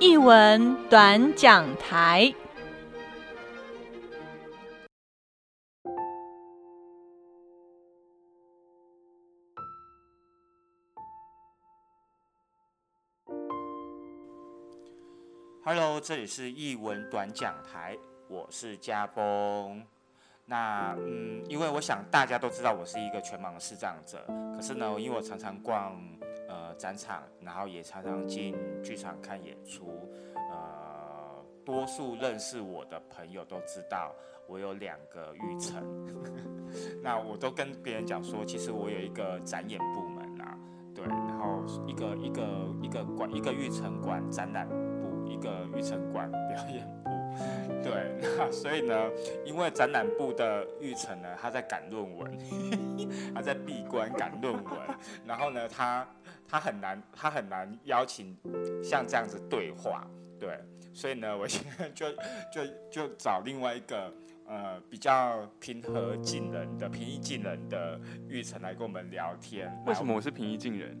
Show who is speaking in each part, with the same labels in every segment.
Speaker 1: 译文短讲台。
Speaker 2: Hello，这里是译文短讲台，我是嘉峰。那嗯，因为我想大家都知道我是一个全盲视障者，可是呢，因为我常常逛呃展场，然后也常常进剧场看演出，呃，多数认识我的朋友都知道我有两个育成。那我都跟别人讲说，其实我有一个展演部门啊，对，然后一个一个一个馆一个育成馆展览部，一个育成馆表演部。对，那所以呢，因为展览部的玉成呢，他在赶论文，他在闭关赶论文，然后呢，他他很难，他很难邀请像这样子对话，对，所以呢，我现在就就就找另外一个呃比较平和近人的平易近人的玉成来跟我们聊天。
Speaker 3: 为什么我是平易近人？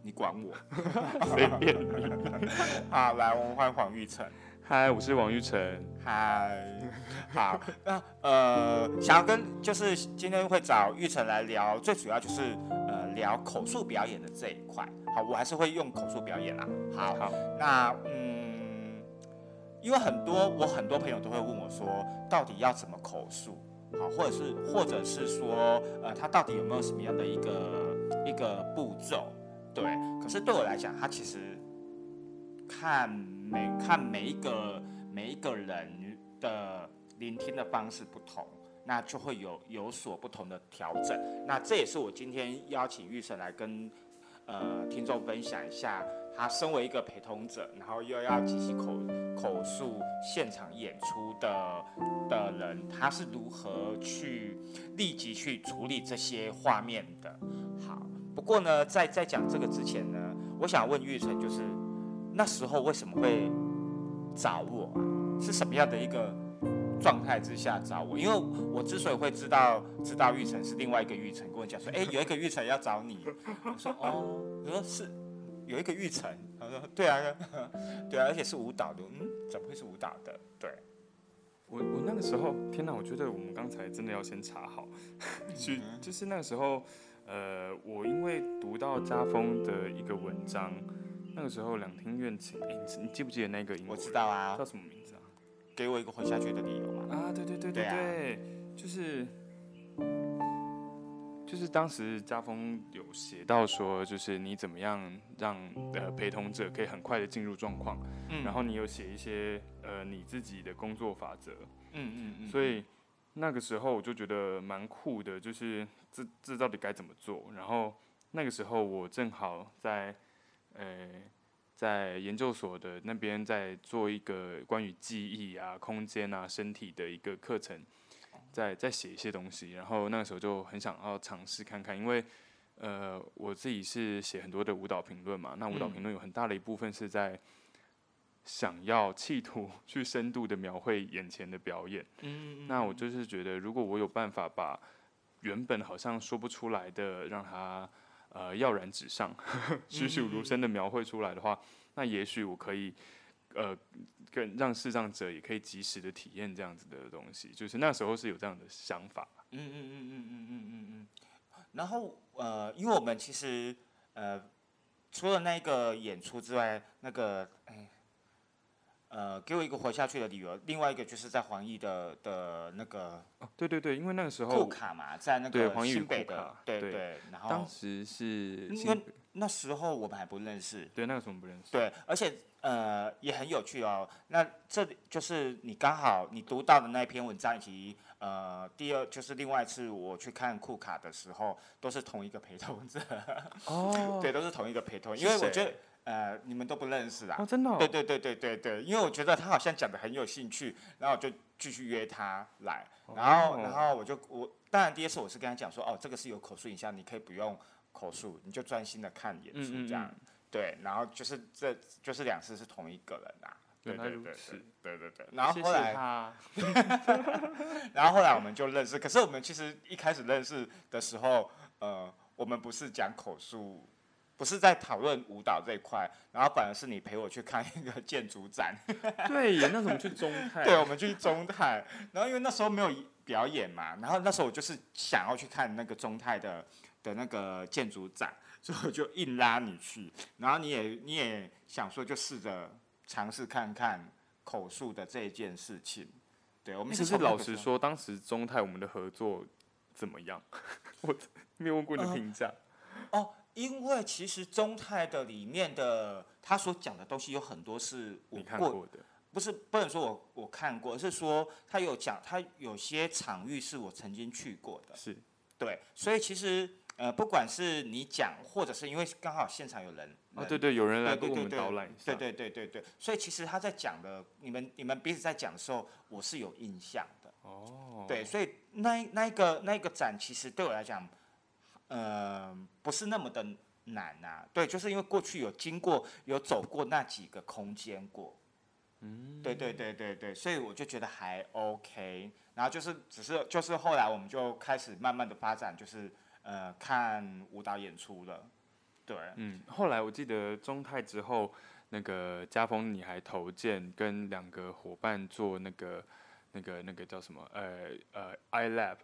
Speaker 2: 你管我？
Speaker 3: 随便。
Speaker 2: 好，来，我们欢迎黄玉成。
Speaker 3: 嗨，我是王玉成。
Speaker 2: 嗨，好，那呃，想要跟就是今天会找玉成来聊，最主要就是呃聊口述表演的这一块。好，我还是会用口述表演啦。好，
Speaker 3: 好，
Speaker 2: 那嗯，因为很多我很多朋友都会问我说，到底要怎么口述？好，或者是或者是说，呃，他到底有没有什么样的一个一个步骤？对，可是对我来讲，他其实看。每看每一个每一个人的聆听的方式不同，那就会有有所不同的调整。那这也是我今天邀请玉神来跟呃听众分享一下，他身为一个陪同者，然后又要进行口口述现场演出的的人，他是如何去立即去处理这些画面的。好，不过呢，在在讲这个之前呢，我想问玉成就是。那时候为什么会找我啊？是什么样的一个状态之下找我？因为我之所以会知道知道玉成是另外一个玉成，跟我讲说，哎，有一个玉成要找你。我说哦，我说是有一个玉成。他说对啊，对啊，而且是舞蹈的。嗯，怎么会是舞蹈的？对，
Speaker 3: 我我那个时候，天哪，我觉得我们刚才真的要先查好，去就是那个时候，呃，我因为读到家风的一个文章。那个时候两厅院情，哎，你你记不记得那个？
Speaker 2: 我知道啊，
Speaker 3: 叫什么名字啊？
Speaker 2: 给我一个活下去的理由嘛。
Speaker 3: 啊，对对对对对，就是，就是当时家风有写到说，就是你怎么样让呃陪同者可以很快的进入状况，嗯，然后你有写一些呃你自己的工作法则，嗯嗯嗯，所以那个时候我就觉得蛮酷的，就是这这到底该怎么做？然后那个时候我正好在。呃，在研究所的那边在做一个关于记忆啊、空间啊、身体的一个课程，在在写一些东西，然后那个时候就很想要尝试看看，因为呃我自己是写很多的舞蹈评论嘛，那舞蹈评论有很大的一部分是在想要企图去深度的描绘眼前的表演，嗯，那我就是觉得如果我有办法把原本好像说不出来的让它。呃，耀然纸上，栩栩如生的描绘出来的话，那也许我可以，呃，跟让视障者也可以及时的体验这样子的东西，就是那时候是有这样的想法。嗯嗯嗯嗯嗯嗯
Speaker 2: 嗯嗯。然后呃，因为我们其实呃，除了那个演出之外，那个哎。呃，给我一个活下去的理由。另外一个就是在黄奕的的那个，
Speaker 3: 哦，对对对，因为那个时候
Speaker 2: 库卡嘛，在那个新北的，对对。然后
Speaker 3: 当时是
Speaker 2: 因为那时候我们还不认识，
Speaker 3: 对，那个时候我们不认识。
Speaker 2: 对，而且呃也很有趣哦。那这里就是你刚好你读到的那篇文章，以及呃第二就是另外一次我去看库卡的时候，都是同一个陪同者。哦。对，都是同一个陪同，因为我觉得。呃，你们都不认识啊？
Speaker 3: 哦，真的？
Speaker 2: 对对对对对对，因为我觉得他好像讲的很有兴趣，然后我就继续约他来，然后然后我就我当然第一次我是跟他讲说，哦，这个是有口述影像，你可以不用口述，你就专心的看演出这样。对，然后就是这就是两次是同一个人啊。对对对对对对对。然后后来，然后后来我们就认识，可是我们其实一开始认识的时候，呃，我们不是讲口述。不是在讨论舞蹈这一块，然后反而是你陪我去看一个建筑展。
Speaker 3: 对，那时候我们去中泰。
Speaker 2: 对，我们去中泰，然后因为那时候没有表演嘛，然后那时候我就是想要去看那个中泰的的那个建筑展，所以我就硬拉你去，然后你也你也想说就试着尝试看看口述的这一件事情。对，我们
Speaker 3: 其实老实说，当时中泰我们的合作怎么样？我没有问过你的评价。
Speaker 2: 哦。因为其实中泰的里面的他所讲的东西有很多是我
Speaker 3: 看过的，
Speaker 2: 不是不能说我我看过，而是说他有讲他有些场域是我曾经去过的，
Speaker 3: 是，
Speaker 2: 对，所以其实呃不管是你讲，或者是因为刚好现场有人，
Speaker 3: 啊对对，有人来给我们导览一
Speaker 2: 下，对对对对对，所以其实他在讲的，你们你们彼此在讲的时候，我是有印象的，哦，对，所以那那个那个展其实对我来讲。呃，不是那么的难啊，对，就是因为过去有经过、有走过那几个空间过，嗯，对对对对对，所以我就觉得还 OK。然后就是只是就是后来我们就开始慢慢的发展，就是呃看舞蹈演出了，对，
Speaker 3: 嗯，后来我记得中泰之后，那个家峰你还投件跟两个伙伴做那个那个那个叫什么呃呃 iLab。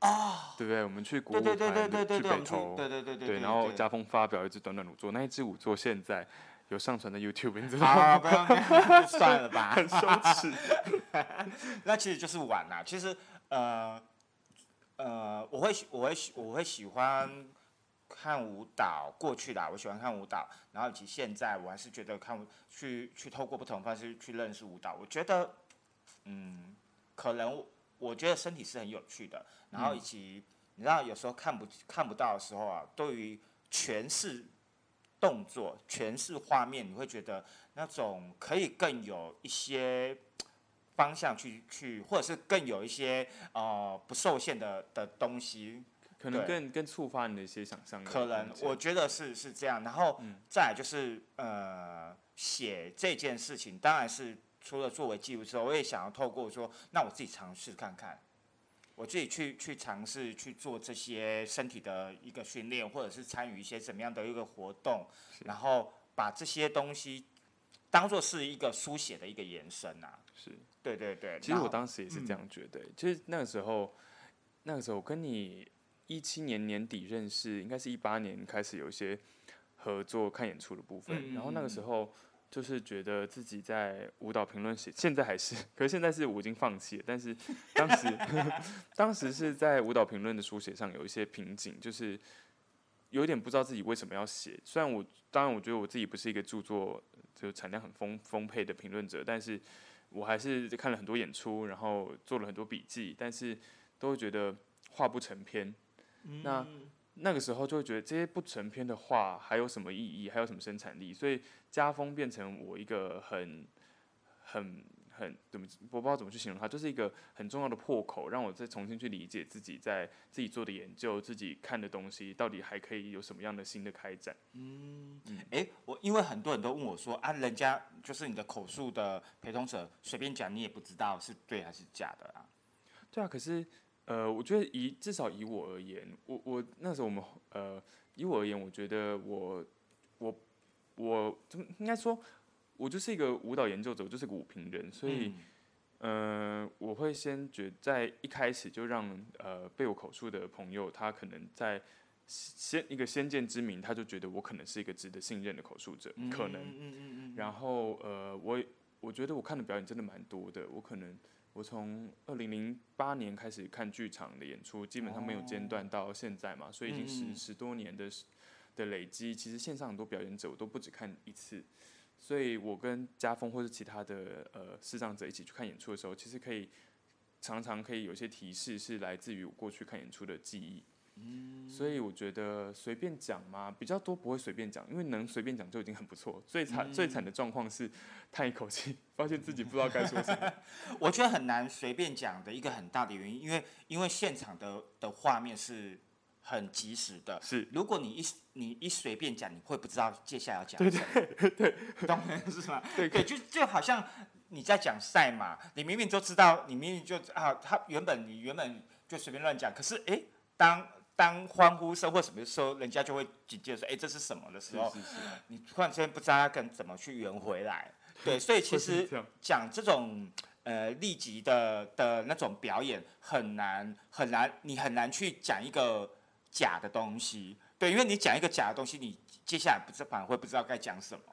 Speaker 2: 啊，
Speaker 3: 对不对？我们去国舞团，去北投，
Speaker 2: 对对对对
Speaker 3: 对。然后家峰发表一支短短舞作，那一支舞作现在有上传的 YouTube，你知
Speaker 2: 道吗？不要，算了吧，
Speaker 3: 很羞耻。
Speaker 2: 那其实就是玩啦。其实呃呃，我会我会我会喜欢看舞蹈，过去啦我喜欢看舞蹈，然后以及现在我还是觉得看去去透过不同方式去认识舞蹈，我觉得嗯，可能。我觉得身体是很有趣的，然后以及你知道有时候看不看不到的时候啊，对于诠释动作、诠释画面，你会觉得那种可以更有一些方向去去，或者是更有一些呃不受限的的东西，
Speaker 3: 可能更更触发你的一些想象。
Speaker 2: 可能我觉得是是这样，然后再来就是呃写这件事情，当然是。除了作为记录之后，我也想要透过说，那我自己尝试看看，我自己去去尝试去做这些身体的一个训练，或者是参与一些怎么样的一个活动，然后把这些东西当做是一个书写的一个延伸啊。
Speaker 3: 是，
Speaker 2: 对对对。
Speaker 3: 其实我当时也是这样觉得。就是那个时候，那个时候跟你一七年年底认识，应该是一八年开始有一些合作看演出的部分，然后那个时候。就是觉得自己在舞蹈评论写，现在还是，可是现在是我已经放弃了。但是当时，当时是在舞蹈评论的书写上有一些瓶颈，就是有点不知道自己为什么要写。虽然我当然我觉得我自己不是一个著作就产量很丰丰沛的评论者，但是我还是看了很多演出，然后做了很多笔记，但是都会觉得画不成篇。那那个时候就会觉得这些不成篇的话还有什么意义，还有什么生产力？所以家风变成我一个很、很、很怎么我不知道怎么去形容它，就是一个很重要的破口，让我再重新去理解自己在自己做的研究、自己看的东西到底还可以有什么样的新的开展。
Speaker 2: 嗯嗯，哎，我因为很多人都问我说啊，人家就是你的口述的陪同者随便讲，你也不知道是对还是假的啊？
Speaker 3: 对啊，可是。呃，我觉得以至少以我而言，我我那时候我们呃，以我而言，我觉得我我我怎么应该说，我就是一个舞蹈研究者，我就是个舞评人，所以呃，我会先觉在一开始就让呃被我口述的朋友，他可能在先一个先见之明，他就觉得我可能是一个值得信任的口述者，可能，然后呃，我我觉得我看的表演真的蛮多的，我可能。我从二零零八年开始看剧场的演出，基本上没有间断到现在嘛，所以已经十十多年的的累积。其实线上很多表演者我都不止看一次，所以我跟家峰或是其他的呃视障者一起去看演出的时候，其实可以常常可以有些提示是来自于我过去看演出的记忆。嗯，所以我觉得随便讲嘛，比较多不会随便讲，因为能随便讲就已经很不错。最惨最惨的状况是叹一口气，发现自己不知道该说什么。
Speaker 2: 我觉得很难随便讲的一个很大的原因，因为因为现场的的画面是很及时的。
Speaker 3: 是，
Speaker 2: 如果你一你一随便讲，你会不知道接下来要讲
Speaker 3: 什么。对对，
Speaker 2: 懂是吗？
Speaker 3: 对
Speaker 2: 对，就就好像你在讲赛马，你明明就知道，你明明就啊，他原本你原本就随便乱讲，可是哎，当当欢呼声或什么时候，人家就会紧接着说，哎，这是什么的时候，你突然之间不知道该怎么去圆回来。对，所以其实讲这种呃立即的的那种表演很难很难，你很难去讲一个假的东西。对，因为你讲一个假的东西，你接下来不知反而会不知道该讲什么。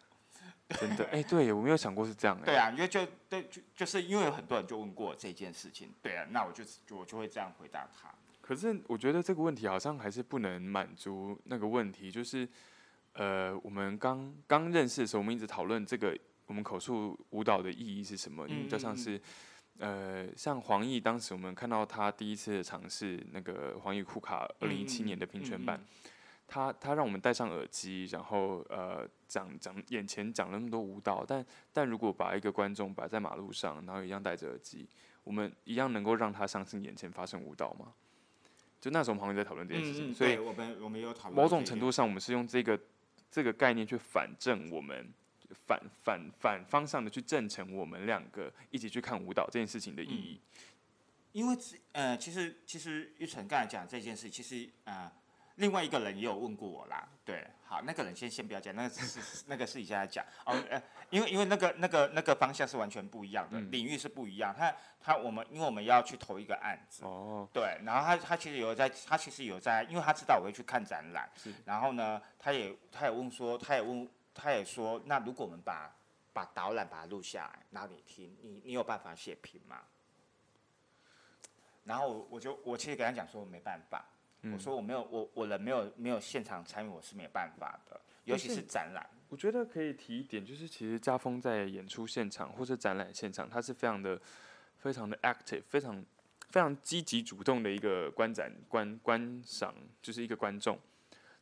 Speaker 3: 真的，哎，对我没有想过是这样。
Speaker 2: 对啊，因为就对，就就是因为有很多人就问过这件事情。对啊，那我就我就会这样回答他。
Speaker 3: 可是我觉得这个问题好像还是不能满足那个问题，就是呃，我们刚刚认识的时候，我们一直讨论这个我们口述舞蹈的意义是什么？嗯，就像是呃，像黄奕当时我们看到他第一次尝试那个黄奕库卡二零一七年的平权版。他他让我们戴上耳机，然后呃讲讲眼前讲了那么多舞蹈，但但如果把一个观众摆在马路上，然后一样戴着耳机，我们一样能够让他相信眼前发生舞蹈吗？就那时候我们好像在讨论这件事情，所以
Speaker 2: 我们我们有讨论。
Speaker 3: 某种程度上，我们是用这个这个概念去反证我们反反反方向的去证成我们两个一起去看舞蹈这件事情的意义。
Speaker 2: 因为呃，其实其实玉成刚才讲这件事，其实啊。另外一个人也有问过我啦，对，好，那个人先先不要讲，那个是那个是你现在讲哦，呃，因为因为那个那个那个方向是完全不一样的，领域是不一样。他他我们因为我们要去投一个案子，哦，对，然后他他其实有在，他其实有在，因为他知道我会去看展览，然后呢，他也他也问说，他也问他也说，那如果我们把把导览把它录下来，然后你听，你你有办法写评吗？然后我就我其实跟他讲说没办法。我说我没有，我我人没有没有现场参与，我是没办法的，尤其是展览。
Speaker 3: 我觉得可以提一点，就是其实家峰在演出现场或者展览现场，他是非常的、非常的 active，非常非常积极主动的一个观展观观赏，就是一个观众。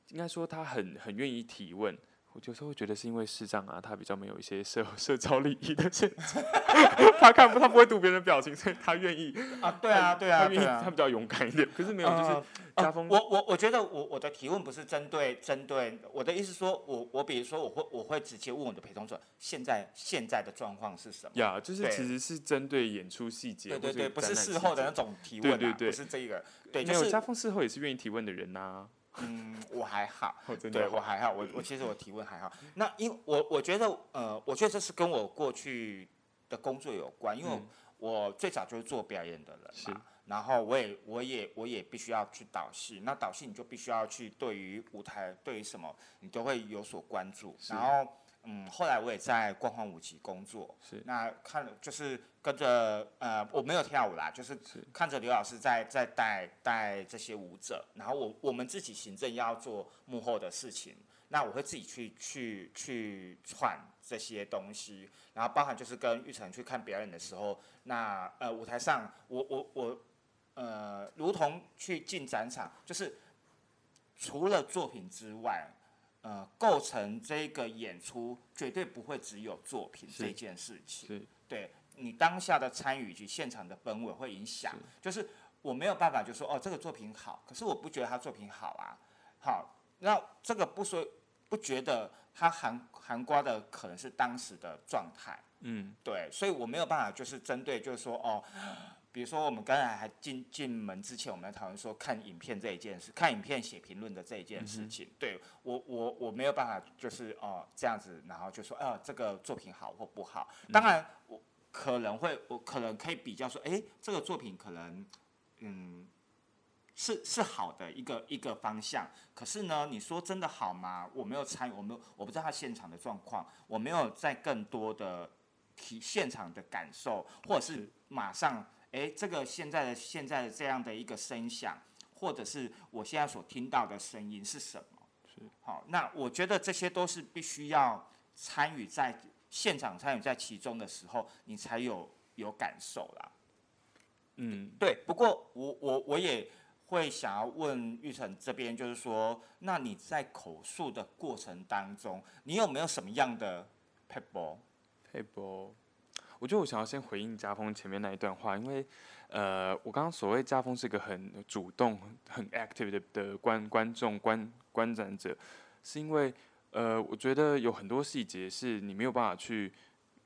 Speaker 3: 应该说他很很愿意提问。我有时候会觉得是因为视障啊，他比较没有一些社 社交礼仪的限制，他看不他不会读别人的表情，所以他愿意
Speaker 2: 啊，对啊，对啊，对啊，
Speaker 3: 他比较勇敢一点。可是没有，就是家风。
Speaker 2: 我我我觉得我我的提问不是针对针对我的意思，说我我比如说我会我会直接问我的陪同者，现在现在的状况是什么？
Speaker 3: 呀，就是其实是针对演出细节，
Speaker 2: 对对对，不是事后的那种提问
Speaker 3: 啊，不
Speaker 2: 是这个，对，
Speaker 3: 没有家风事后也是愿意提问的人呐。
Speaker 2: 嗯，我还好，对我还好，我我其实我提问还好。那因我我觉得呃，我觉得这是跟我过去的工作有关，因为我最早就是做表演的人嘛，然后我也我也我也必须要去导戏，那导戏你就必须要去对于舞台对于什么你都会有所关注，然后。嗯，后来我也在光环舞集工作，
Speaker 3: 是
Speaker 2: 那看就是跟着呃，我没有跳舞啦，就是看着刘老师在在带带这些舞者，然后我我们自己行政要做幕后的事情，那我会自己去去去串这些东西，然后包含就是跟玉成去看表演的时候，那呃舞台上我我我呃如同去进展场，就是除了作品之外。呃，构成这个演出绝对不会只有作品这件事情。
Speaker 3: 是，
Speaker 2: 对你当下的参与及现场的氛围会影响。就是我没有办法就说哦，这个作品好，可是我不觉得他作品好啊。好，那这个不说不觉得他含含瓜的可能是当时的状态。嗯，对，所以我没有办法就是针对就是说哦。比如说，我们刚才还进进门之前，我们讨论说看影片这一件事，看影片写评论的这一件事情。对我，我我没有办法，就是哦这样子，然后就说，呃这个作品好或不好。当然，我可能会，我可能可以比较说，哎，这个作品可能，嗯，是是好的一个一个方向。可是呢，你说真的好吗？我没有参与，我没有，我不知道他现场的状况，我没有在更多的体现场的感受，或者是马上。哎，这个现在的现在的这样的一个声响，或者是我现在所听到的声音是什么？
Speaker 3: 是
Speaker 2: 好，那我觉得这些都是必须要参与在现场参与在其中的时候，你才有有感受啦。嗯，对。不过我我我也会想要问玉成这边，就是说，那你在口述的过程当中，你有没有什么样的 paper
Speaker 3: paper？我觉得我想要先回应家峰前面那一段话，因为，呃，我刚刚所谓家峰是一个很主动、很 active 的的观观众、观观展者，是因为，呃，我觉得有很多细节是你没有办法去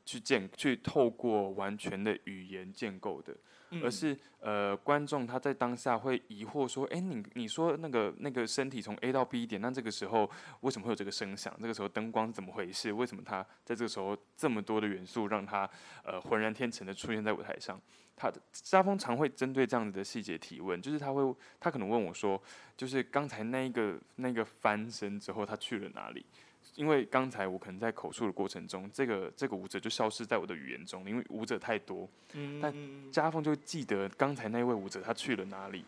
Speaker 3: 去建、去透过完全的语言建构的。而是呃观众他在当下会疑惑说，哎，你你说那个那个身体从 A 到 B 点，那这个时候为什么会有这个声响？这个时候灯光是怎么回事？为什么他在这个时候这么多的元素让他呃浑然天成的出现在舞台上？他沙峰常会针对这样子的细节提问，就是他会他可能问我说，就是刚才那一个那个翻身之后他去了哪里？因为刚才我可能在口述的过程中，这个这个舞者就消失在我的语言中，因为舞者太多。嗯。但家风就记得刚才那位舞者他去了哪里，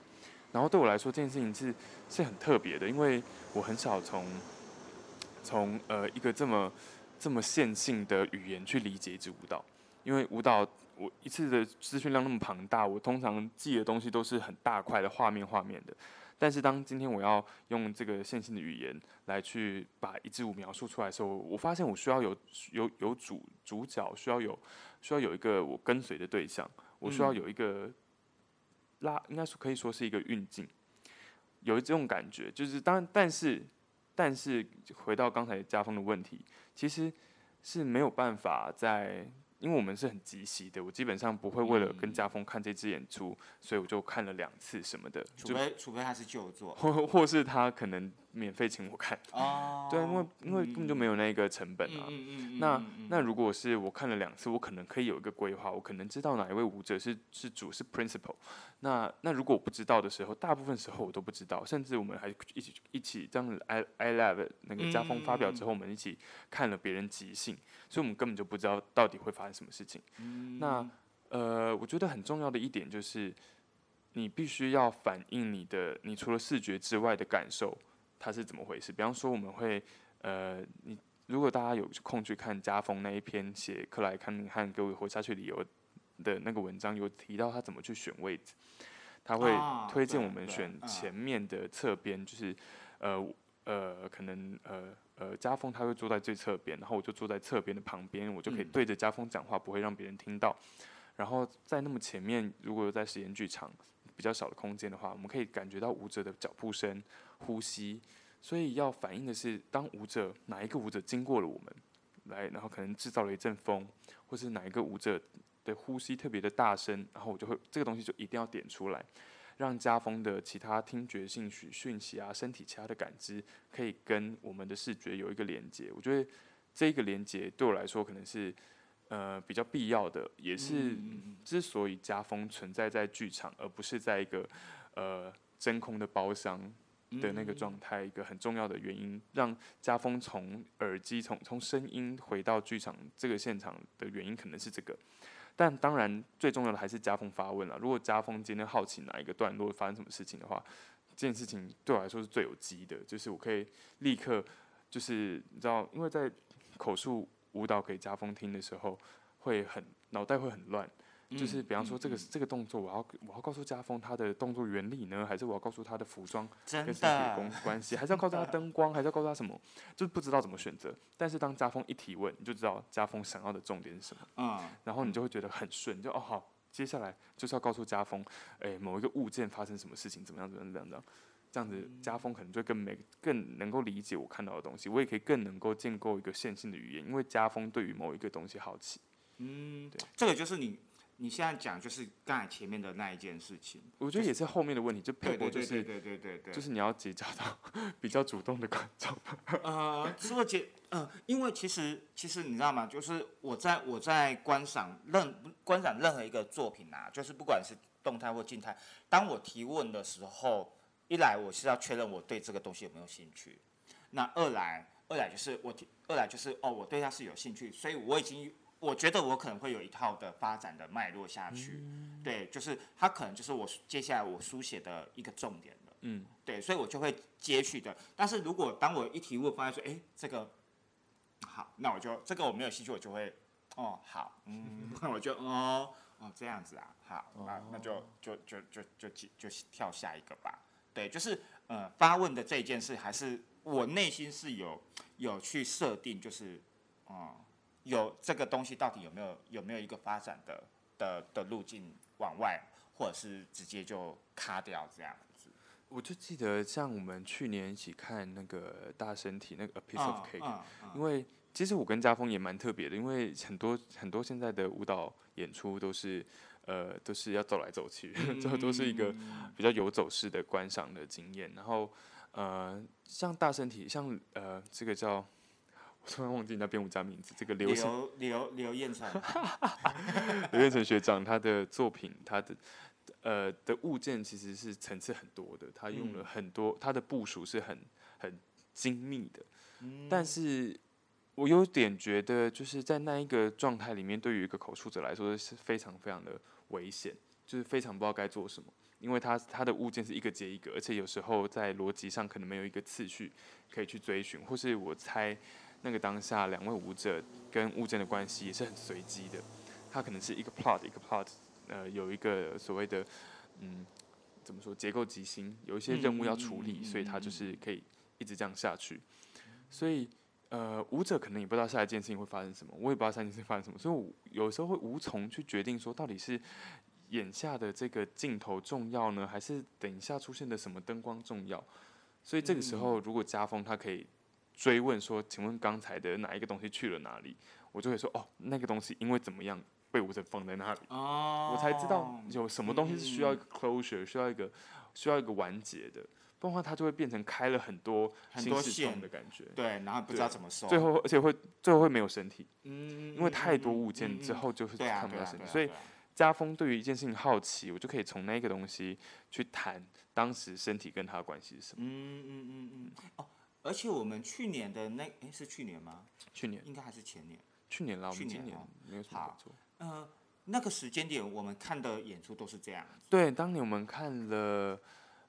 Speaker 3: 然后对我来说这件事情是是很特别的，因为我很少从从呃一个这么这么线性的语言去理解一支舞蹈，因为舞蹈我一次的资讯量那么庞大，我通常记的东西都是很大块的画面画面的。但是当今天我要用这个线性的语言来去把一支舞描述出来的时候，我发现我需要有有有主主角，需要有需要有一个我跟随的对象，我需要有一个拉，应该说可以说是一个运镜，有这种感觉。就是当但是但是回到刚才家风的问题，其实是没有办法在。因为我们是很及时的，我基本上不会为了跟家峰看这支演出，所以我就看了两次什么的。
Speaker 2: 除非除非他是旧作，
Speaker 3: 或或是他可能免费请我看。哦。对，因为因为根本就没有那个成本啊。嗯嗯嗯。那那如果是我看了两次，我可能可以有一个规划，我可能知道哪一位舞者是是主是 principal。那那如果我不知道的时候，大部分时候我都不知道，甚至我们还一起一起这样子 i i love 那个家风发表之后，我们一起看了别人即兴。所以，我们根本就不知道到底会发生什么事情。那呃，我觉得很重要的一点就是，你必须要反映你的，你除了视觉之外的感受，它是怎么回事。比方说，我们会呃，你如果大家有空去看家风那一篇写克莱康汉给我活下去理由的那个文章，有提到他怎么去选位置，他会推荐我们选前面的侧边，就是呃呃，可能呃。呃，家风他会坐在最侧边，然后我就坐在侧边的旁边，我就可以对着家风讲话，不会让别人听到。然后在那么前面，如果在实验剧场比较小的空间的话，我们可以感觉到舞者的脚步声、呼吸。所以要反映的是，当舞者哪一个舞者经过了我们，来，然后可能制造了一阵风，或是哪一个舞者的呼吸特别的大声，然后我就会这个东西就一定要点出来。让家风的其他听觉性讯讯息啊，身体其他的感知可以跟我们的视觉有一个连接。我觉得这个连接对我来说可能是呃比较必要的，也是之所以家风存在在剧场，而不是在一个呃真空的包厢的那个状态，一个很重要的原因，让家风从耳机从从声音回到剧场这个现场的原因，可能是这个。但当然，最重要的还是家风发问了。如果家风今天好奇哪一个段落发生什么事情的话，这件事情对我来说是最有机的，就是我可以立刻，就是你知道，因为在口述舞蹈给家风听的时候，会很脑袋会很乱。就是比方说这个这个动作，我要我要告诉家风他的动作原理呢，还是我要告诉他的服装跟身体关关系，还是要告诉他灯光，还是要告诉他什么？就是不知道怎么选择。但是当家风一提问，你就知道家风想要的重点是什么。嗯。然后你就会觉得很顺，就哦好，接下来就是要告诉家风，哎，某一个物件发生什么事情，怎么样怎么样怎么样，这样子家风可能就更没更能够理解我看到的东西，我也可以更能够建构一个线性的语言，因为家风对于某一个东西好奇。
Speaker 2: 嗯，对，这个就是你。你现在讲就是刚才前面的那一件事情，
Speaker 3: 我觉得也是后面的问题，就配合就是
Speaker 2: 对对对对，
Speaker 3: 就是你要结交到 比较主动的观众。
Speaker 2: 呃，除了结呃，因为其实其实你知道吗？就是我在我在观赏任观赏任何一个作品啊，就是不管是动态或静态，当我提问的时候，一来我是要确认我对这个东西有没有兴趣，那二来二来就是我提二来就是哦，我对它是有兴趣，所以我已经。我觉得我可能会有一套的发展的脉络下去，对，就是它可能就是我接下来我书写的一个重点了，嗯，对，所以我就会接续的。但是如果当我一提问发现说，哎，这个好，那我就这个我没有兴趣，我就会，哦，好，嗯，那我就哦哦这样子啊，好，那那就就就就就就就跳下一个吧。对，就是呃发问的这件事，还是我内心是有有去设定，就是嗯。有这个东西到底有没有有没有一个发展的的的路径往外，或者是直接就卡掉这样子？
Speaker 3: 我就记得像我们去年一起看那个大身体那个 A Piece of Cake，因为其实我跟家峰也蛮特别的，因为很多很多现在的舞蹈演出都是呃，都是要走来走去，最后都是一个比较游走式的观赏的经验。然后，呃，像大身体，像呃，这个叫，我突然忘记人家编舞家名字，这个刘
Speaker 2: 刘刘刘彦成，
Speaker 3: 刘彦成学长他的作品，他的呃的物件其实是层次很多的，他用了很多，他的部署是很很精密的，但是。我有点觉得，就是在那一个状态里面，对于一个口述者来说是非常非常的危险，就是非常不知道该做什么，因为他他的物件是一个接一个，而且有时候在逻辑上可能没有一个次序可以去追寻，或是我猜那个当下两位舞者跟物件的关系也是很随机的，它可能是一个 plot 一个 plot，呃，有一个所谓的嗯怎么说结构极星，有一些任务要处理，所以他就是可以一直这样下去，所以。呃，舞者可能也不知道下一件事情会发生什么，我也不知道下一件事情发生什么，所以我有时候会无从去决定说，到底是眼下的这个镜头重要呢，还是等一下出现的什么灯光重要？所以这个时候，如果家风他可以追问说，请问刚才的哪一个东西去了哪里？我就会说，哦，那个东西因为怎么样被我者放在那里，哦我才知道有什么东西是需要一个 closure，需要一个需要一个完结的。不然的话，它就会变成开了很多
Speaker 2: 很多
Speaker 3: 线的感觉。
Speaker 2: 对，然后不知道怎么收。
Speaker 3: 最后，而且会最后会没有身体。嗯。因为太多物件之后，就是看不到身体。所以，家风对于一件事情好奇，我就可以从那个东西去谈当时身体跟他的关系是什么。
Speaker 2: 嗯嗯嗯嗯。哦，而且我们去年的那哎是去年吗？
Speaker 3: 去年。
Speaker 2: 应该还是前年。
Speaker 3: 去年啦，我们今年没有什么做。
Speaker 2: 嗯，那个时间点我们看的演出都是这样。
Speaker 3: 对，当年我们看了。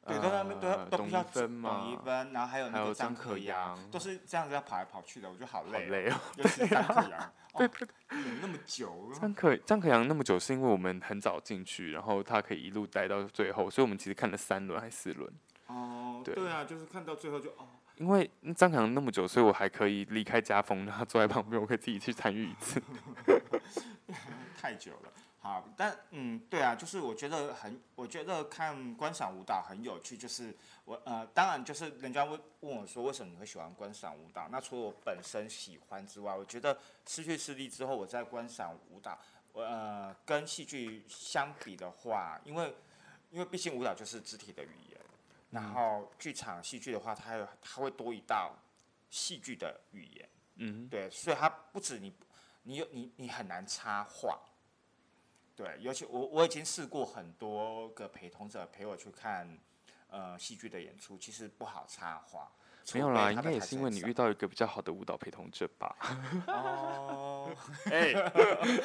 Speaker 2: 对，都都都比较
Speaker 3: 分
Speaker 2: 董一分，然后还有那个张
Speaker 3: 可
Speaker 2: 阳，都是这样子要跑来跑去的，我觉得好累。
Speaker 3: 好累哦。
Speaker 2: 就是张可扬，对对对，演那么久。
Speaker 3: 张可张可阳那么久，是因为我们很早进去，然后他可以一路待到最后，所以我们其实看了三轮还是四轮。
Speaker 2: 哦，对啊，就是看到最后就哦。
Speaker 3: 因为张强那么久，所以我还可以离开家风，然后坐在旁边，我可以自己去参与一次。
Speaker 2: 太久了。好，但嗯，对啊，就是我觉得很，我觉得看观赏舞蹈很有趣。就是我呃，当然就是人家问问我说，为什么你会喜欢观赏舞蹈？那除了我本身喜欢之外，我觉得失去视力之后，我在观赏舞蹈，我呃，跟戏剧相比的话，因为因为毕竟舞蹈就是肢体的语，然后剧场戏剧的话，它有它会多一道戏剧的语言，嗯，对，所以它不止你你有你你很难插话。对，尤其我我已经试过很多个陪同者陪我去看，呃，戏剧的演出，其实不好插话。
Speaker 3: 没有啦，应该也是因为你遇到一个比较好的舞蹈陪同者吧。
Speaker 2: 哦，哎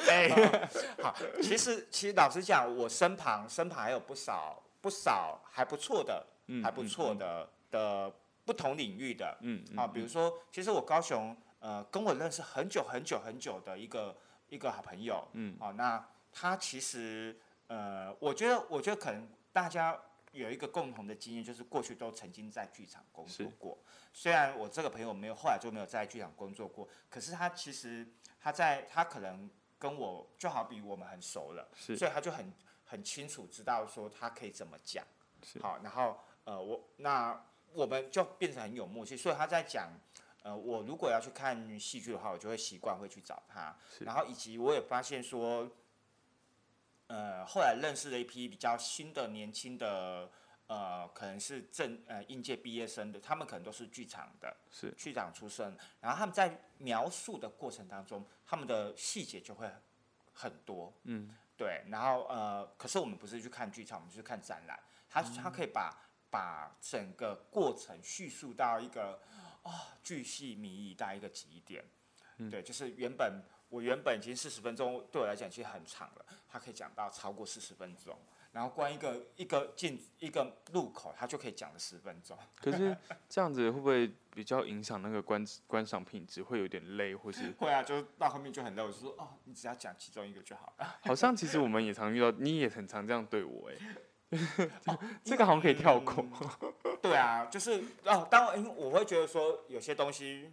Speaker 2: 哎，好，其实其实老实讲，我身旁身旁还有不少不少还不错的，还不错的的不同领域的，嗯啊，比如说，其实我高雄呃跟我认识很久很久很久的一个一个好朋友，嗯，啊那。他其实，呃，我觉得，我觉得可能大家有一个共同的经验，就是过去都曾经在剧场工作过。虽然我这个朋友没有，后来就没有在剧场工作过，可是他其实他在他可能跟我就好比我们很熟了，所以他就很很清楚知道说他可以怎么讲。好，然后呃，我那我们就变成很有默契，所以他在讲，呃，我如果要去看戏剧的话，我就会习惯会去找他。然后以及我也发现说。呃，后来认识了一批比较新的、年轻的，呃，可能是正呃应届毕业生的，他们可能都是剧场的，
Speaker 3: 是。
Speaker 2: 剧场出身，然后他们在描述的过程当中，他们的细节就会很多，嗯，对，然后呃，可是我们不是去看剧场，我们是看展览，他他可以把把整个过程叙述到一个啊巨细靡遗到一个极点，对，就是原本。我原本已经四十分钟，对我来讲其实很长了。他可以讲到超过四十分钟，然后关一个一个进一个路口，他就可以讲了十分钟。
Speaker 3: 可是 这样子会不会比较影响那个观观赏品质？会有点累，或是？
Speaker 2: 会啊，就到后面就很累。我就说哦，你只要讲其中一个就好了。
Speaker 3: 好像其实我们也常遇到，你也很常这样对我哎。这个好像可以跳过。
Speaker 2: 对啊，就是哦，当因为我会觉得说有些东西，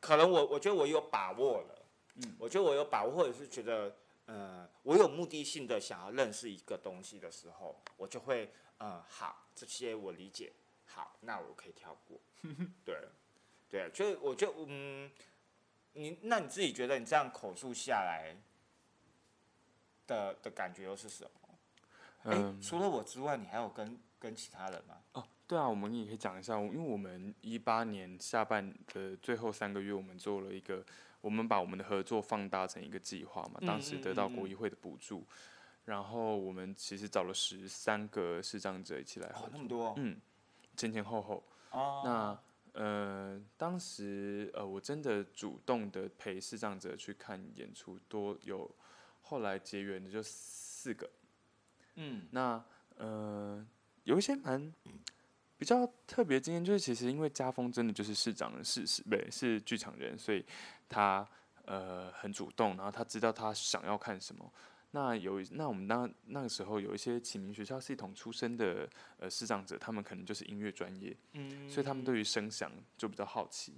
Speaker 2: 可能我我觉得我有把握了。嗯我觉得我有把握，或者是觉得，呃，我有目的性的想要认识一个东西的时候，我就会，嗯，好，这些我理解，好，那我可以跳过。对，对，就我就嗯，你那你自己觉得你这样口述下来，的的感觉又是什么？哎，除了我之外，你还有跟跟其他人吗？
Speaker 3: 哦，对啊，我们也可以讲一下，因为我们一八年下半的最后三个月，我们做了一个，我们把我们的合作放大成一个计划嘛，当时得到国议会的补助，然后我们其实找了十三个视障者一起来合作，
Speaker 2: 那么多，
Speaker 3: 嗯，前前后后，哦，那呃，当时呃，我真的主动的陪视障者去看演出，多有后来结缘的就四个。嗯，那呃，有一些蛮比较特别经验，就是其实因为家风真的就是市长的事实，对，是剧场人，所以他呃很主动，然后他知道他想要看什么。那有那我们当那个时候有一些启明学校系统出身的呃视障者，他们可能就是音乐专业，嗯，所以他们对于声响就比较好奇。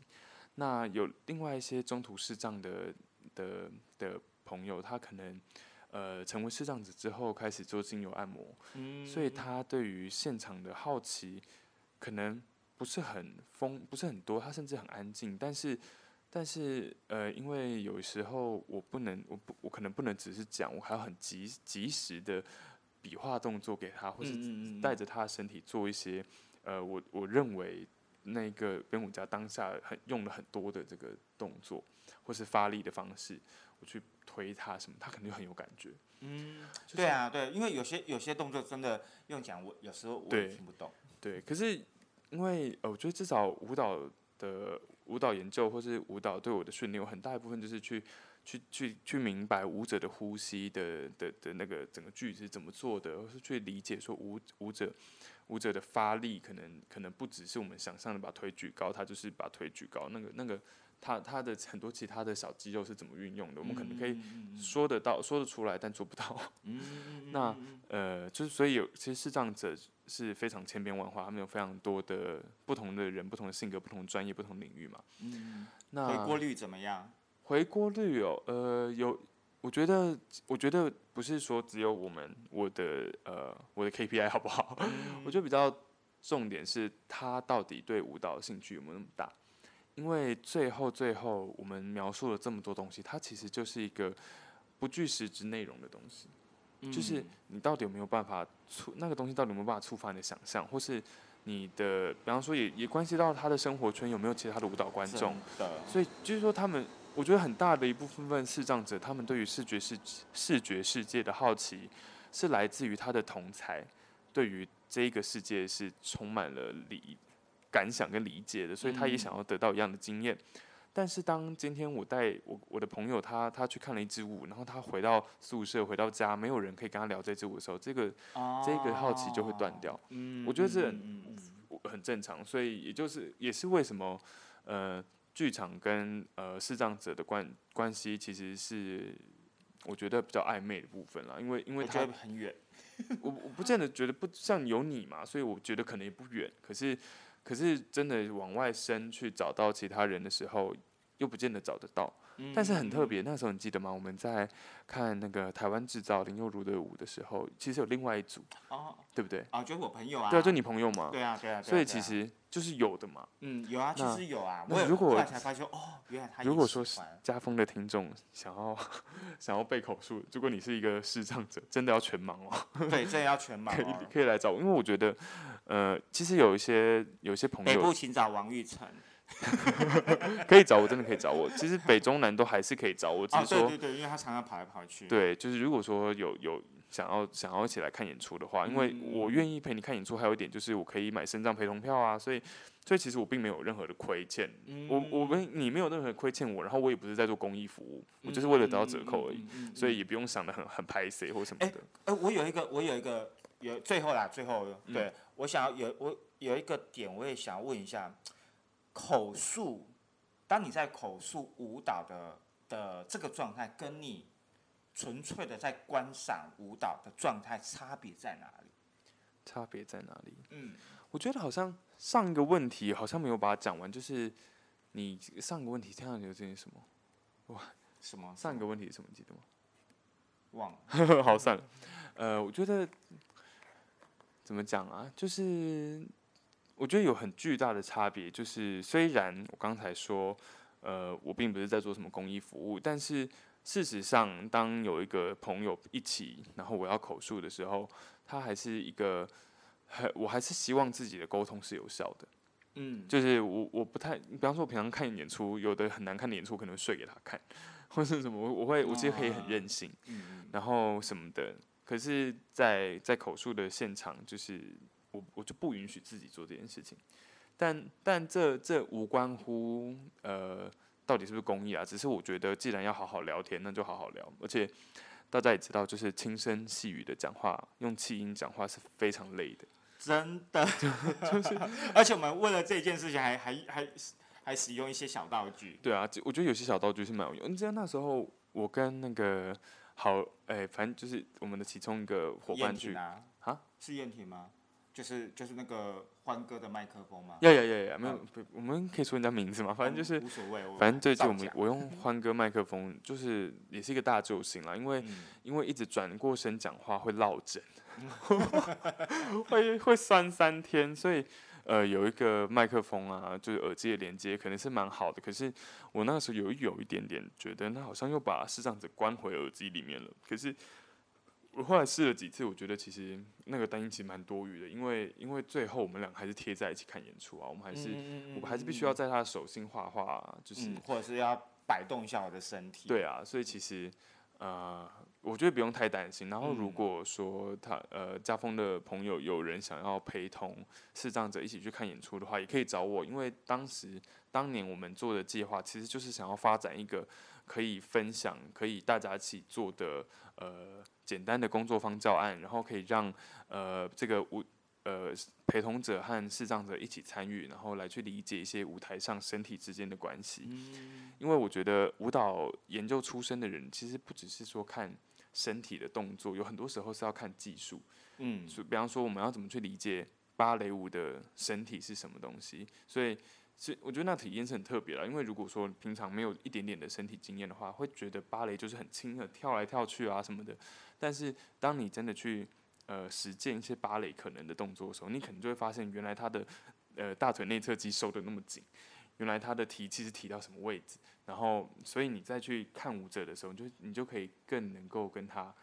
Speaker 3: 那有另外一些中途视障的的的朋友，他可能。呃，成为视障者之后，开始做精油按摩，所以他对于现场的好奇可能不是很丰，不是很多，他甚至很安静。但是，但是，呃，因为有时候我不能，我不，我可能不能只是讲，我还要很及及时的比划动作给他，或是带着他的身体做一些，呃，我我认为那个编舞家当下很用了很多的这个动作，或是发力的方式。去推他什么，他肯定很有感觉。
Speaker 2: 嗯，对啊，对，因为有些有些动作真的用讲，我有时候我也听不懂。
Speaker 3: 对，可是因为呃，我觉得至少舞蹈的舞蹈研究或是舞蹈对我的训练，有很大一部分就是去去去去明白舞者的呼吸的的的那个整个句子怎么做的，或是去理解说舞舞者舞者的发力可能可能不只是我们想象的把腿举高，他就是把腿举高，那个那个。他他的很多其他的小肌肉是怎么运用的？我们可能可以说得到、说得出来，但做不到。那呃，就是所以有其实视障者是非常千变万化，他们有非常多的不同的人、不同的性格、不同专业、不同领域嘛。嗯。那
Speaker 2: 回锅率怎么样？
Speaker 3: 回锅率哦，呃，有，我觉得，我觉得不是说只有我们我的呃我的 KPI 好不好？我觉得比较重点是他到底对舞蹈兴趣有没有那么大。因为最后最后我们描述了这么多东西，它其实就是一个不具实质内容的东西，就是你到底有没有办法触那个东西，到底有没有办法触发你的想象，或是你的，比方说也也关系到他的生活圈有没有其他的舞蹈观众，所以就是说他们，我觉得很大的一部分视障者，他们对于视觉世视觉世界的好奇，是来自于他的同才对于这一个世界是充满了理。感想跟理解的，所以他也想要得到一样的经验。但是当今天我带我我的朋友他他去看了一支舞，然后他回到宿舍回到家，没有人可以跟他聊这支舞的时候，这个这个好奇就会断掉。嗯，我觉得这很正常。所以也就是也是为什么呃剧场跟呃视障者的关关系其实是我觉得比较暧昧的部分了，因为因为他
Speaker 2: 很远，
Speaker 3: 我我不见得觉得不像有你嘛，所以我觉得可能也不远，可是。可是真的往外伸去找到其他人的时候，又不见得找得到。但是很特别，那时候你记得吗？我们在看那个台湾制造林佑如的舞的时候，其实有另外一组，哦对不对？
Speaker 2: 啊，就是我朋友啊。
Speaker 3: 对啊，就你朋友嘛。
Speaker 2: 对啊，对啊。
Speaker 3: 所以其实就是有的嘛。
Speaker 2: 嗯，有啊，其实有啊。我如
Speaker 3: 果
Speaker 2: 才发现哦，原来他
Speaker 3: 如果说家风的听众想要 想要背口述，如果你是一个视障者，真的要全盲哦。
Speaker 2: 对，真的要全盲。
Speaker 3: 可以可以来找我，因为我觉得。呃，其实有一些有一些朋友，北
Speaker 2: 部请找王玉成，
Speaker 3: 可以找我，真的可以找我。其实北中南都还是可以找我，只是说，
Speaker 2: 对对对，因为他常常跑来跑去。
Speaker 3: 对，就是如果说有有想要想要一起来看演出的话，因为我愿意陪你看演出，还有一点就是我可以买身障陪同票啊，所以所以其实我并没有任何的亏欠，我我们你没有任何亏欠我，然后我也不是在做公益服务，我就是为了得到折扣而已，所以也不用想的很很拍 C 或什么的。
Speaker 2: 哎，我有一个，我有一个。有最后啦，最后对我想要有我有一个点，我也想要问一下，口述，当你在口述舞蹈的的这个状态，跟你纯粹的在观赏舞蹈的状态差别在哪里？
Speaker 3: 差别在哪里？嗯，我觉得好像上一个问题好像没有把它讲完，就是你上一个问题听上去有这些什么？哇，
Speaker 2: 什么？
Speaker 3: 上一个问题是什么？记得吗？
Speaker 2: 忘了。
Speaker 3: 好算了。呃，我觉得。怎么讲啊？就是我觉得有很巨大的差别。就是虽然我刚才说，呃，我并不是在做什么公益服务，但是事实上，当有一个朋友一起，然后我要口述的时候，他还是一个，我还是希望自己的沟通是有效的。嗯，就是我我不太，比方说我平常看演出，有的很难看的演出，可能睡给他看，或是什么，我我会我其实可以很任性，然后什么的。可是，在在口述的现场，就是我我就不允许自己做这件事情。但但这这无关乎呃。到底是不是公益啊？只是我觉得，既然要好好聊天，那就好好聊。而且大家也知道，就是轻声细语的讲话，用气音讲话是非常累的。
Speaker 2: 真的，就是，而且我们为了这件事情，还还还还使用一些小道具。
Speaker 3: 对啊，我觉得有些小道具是蛮有用。你知道那时候我跟那个好，哎，反正就是我们的其中一个伙伴去
Speaker 2: 啊，是燕婷吗？就是就是那个欢哥的麦克风吗？
Speaker 3: 呀呀呀呀，没有，我们可以说人家名字嘛，反正就是
Speaker 2: 无所谓。
Speaker 3: 反正最近我们我用欢哥麦克风，就是也是一个大救星啦，因为因为一直转过身讲话会落枕，会会酸三天，所以呃有一个麦克风啊，就是耳机的连接可能是蛮好的，可是我那个时候有有一点点觉得，那好像又把视障者关回耳机里面了，可是。我后来试了几次，我觉得其实那个单音其实蛮多余的，因为因为最后我们俩还是贴在一起看演出啊，我们还是我们还是必须要在他的手心画画，就是
Speaker 2: 或者是要摆动一下我的身体。
Speaker 3: 对啊，所以其实呃，我觉得不用太担心。然后如果说他呃家风的朋友有人想要陪同视障者一起去看演出的话，也可以找我，因为当时当年我们做的计划其实就是想要发展一个可以分享、可以大家一起做的呃。简单的工作方教案，然后可以让呃这个舞呃陪同者和视障者一起参与，然后来去理解一些舞台上身体之间的关系。因为我觉得舞蹈研究出身的人，其实不只是说看身体的动作，有很多时候是要看技术。嗯，所以比方说我们要怎么去理解芭蕾舞的身体是什么东西，所以。是，我觉得那体验是很特别的，因为如果说平常没有一点点的身体经验的话，会觉得芭蕾就是很轻的跳来跳去啊什么的。但是当你真的去呃实践一些芭蕾可能的动作的时候，你可能就会发现，原来他的呃大腿内侧肌收的那么紧，原来他的提其实提到什么位置，然后所以你再去看舞者的时候，就你就可以更能够跟他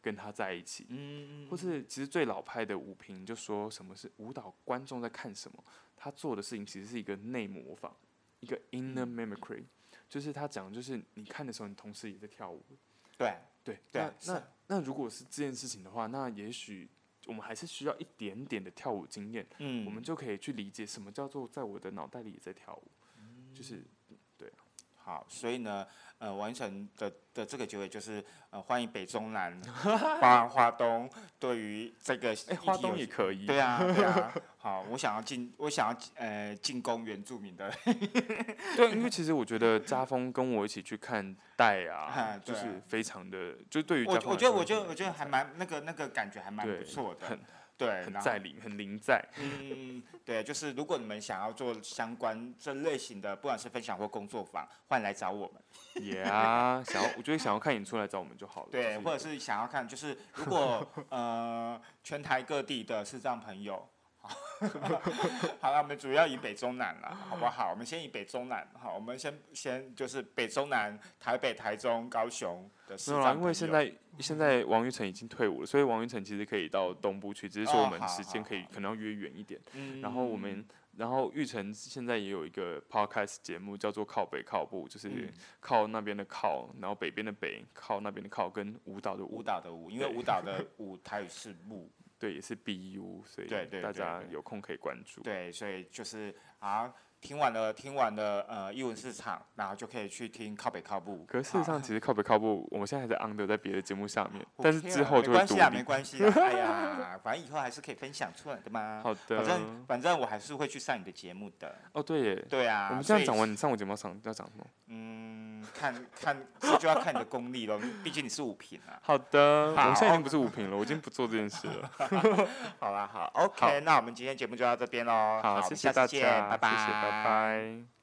Speaker 3: 跟他在一起。嗯。或是其实最老派的舞评就说什么是舞蹈观众在看什么。他做的事情其实是一个内模仿，一个 inner mimicry，就是他讲，就是你看的时候，你同时也在跳舞。
Speaker 2: 对
Speaker 3: 对对。那那那如果是这件事情的话，那也许我们还是需要一点点的跳舞经验，嗯，我们就可以去理解什么叫做在我的脑袋里也在跳舞，就是对。
Speaker 2: 好，所以呢。呃，完成的的这个结尾就是呃，欢迎北中南 花花东对于这个
Speaker 3: 哎，花东也可以，
Speaker 2: 对啊，对啊。好，我想要进，我想要呃进攻原住民的。
Speaker 3: 对，因为其实我觉得家风跟我一起去看戴 啊，就是非常的，就对于
Speaker 2: 我我觉得我觉得我觉得还蛮那个那个感觉还蛮不错的。对，
Speaker 3: 很在灵，很灵在。
Speaker 2: 嗯，对，就是如果你们想要做相关这类型的，不管是分享或工作坊，欢迎来找我们。
Speaker 3: 也啊，想要，我觉得想要看演出来找我们就好了。
Speaker 2: 对，或者是想要看，就是如果呃全台各地的视障朋友。好 了，我们主要以北中南了，好不好？我们先以北中南，好，我们先先就是北中南，台北、台中、高雄的。没有
Speaker 3: 因为现在现在王玉成已经退伍了，所以王玉成其实可以到东部去，只是说我们时间可以可能要约远一点。然后我们，然后玉成现在也有一个 podcast 节目，叫做靠北靠步，就是靠那边的靠，然后北边的北，靠那边的靠，跟舞蹈的
Speaker 2: 舞蹈的舞，因为舞蹈的舞台语是步。
Speaker 3: 对，也是 BU，所以大家有空可以关注。
Speaker 2: 对，所以就是啊，听完了听完了呃，英文市场，然后就可以去听靠北靠步。
Speaker 3: 可是事实上，其实靠北靠步，我们现在还在 under 在别的节目上面，但是之后就
Speaker 2: 没关系啊，没关系啊，哎呀，反正以后还是可以分享出来的嘛。
Speaker 3: 好的，
Speaker 2: 反正反正我还是会去上你的节目的。
Speaker 3: 哦，对耶。
Speaker 2: 对啊。
Speaker 3: 我们这样讲完，你上我节目上要讲什么？
Speaker 2: 嗯。看看这就要看你的功力了，毕竟你是五品啊。
Speaker 3: 好的，我们现在已经不是五品了，我已经不做这件事了。
Speaker 2: 好啦，好，OK，那我们今天节目就到这边喽。
Speaker 3: 好，谢谢大
Speaker 2: 家，拜拜，
Speaker 3: 谢谢，拜拜。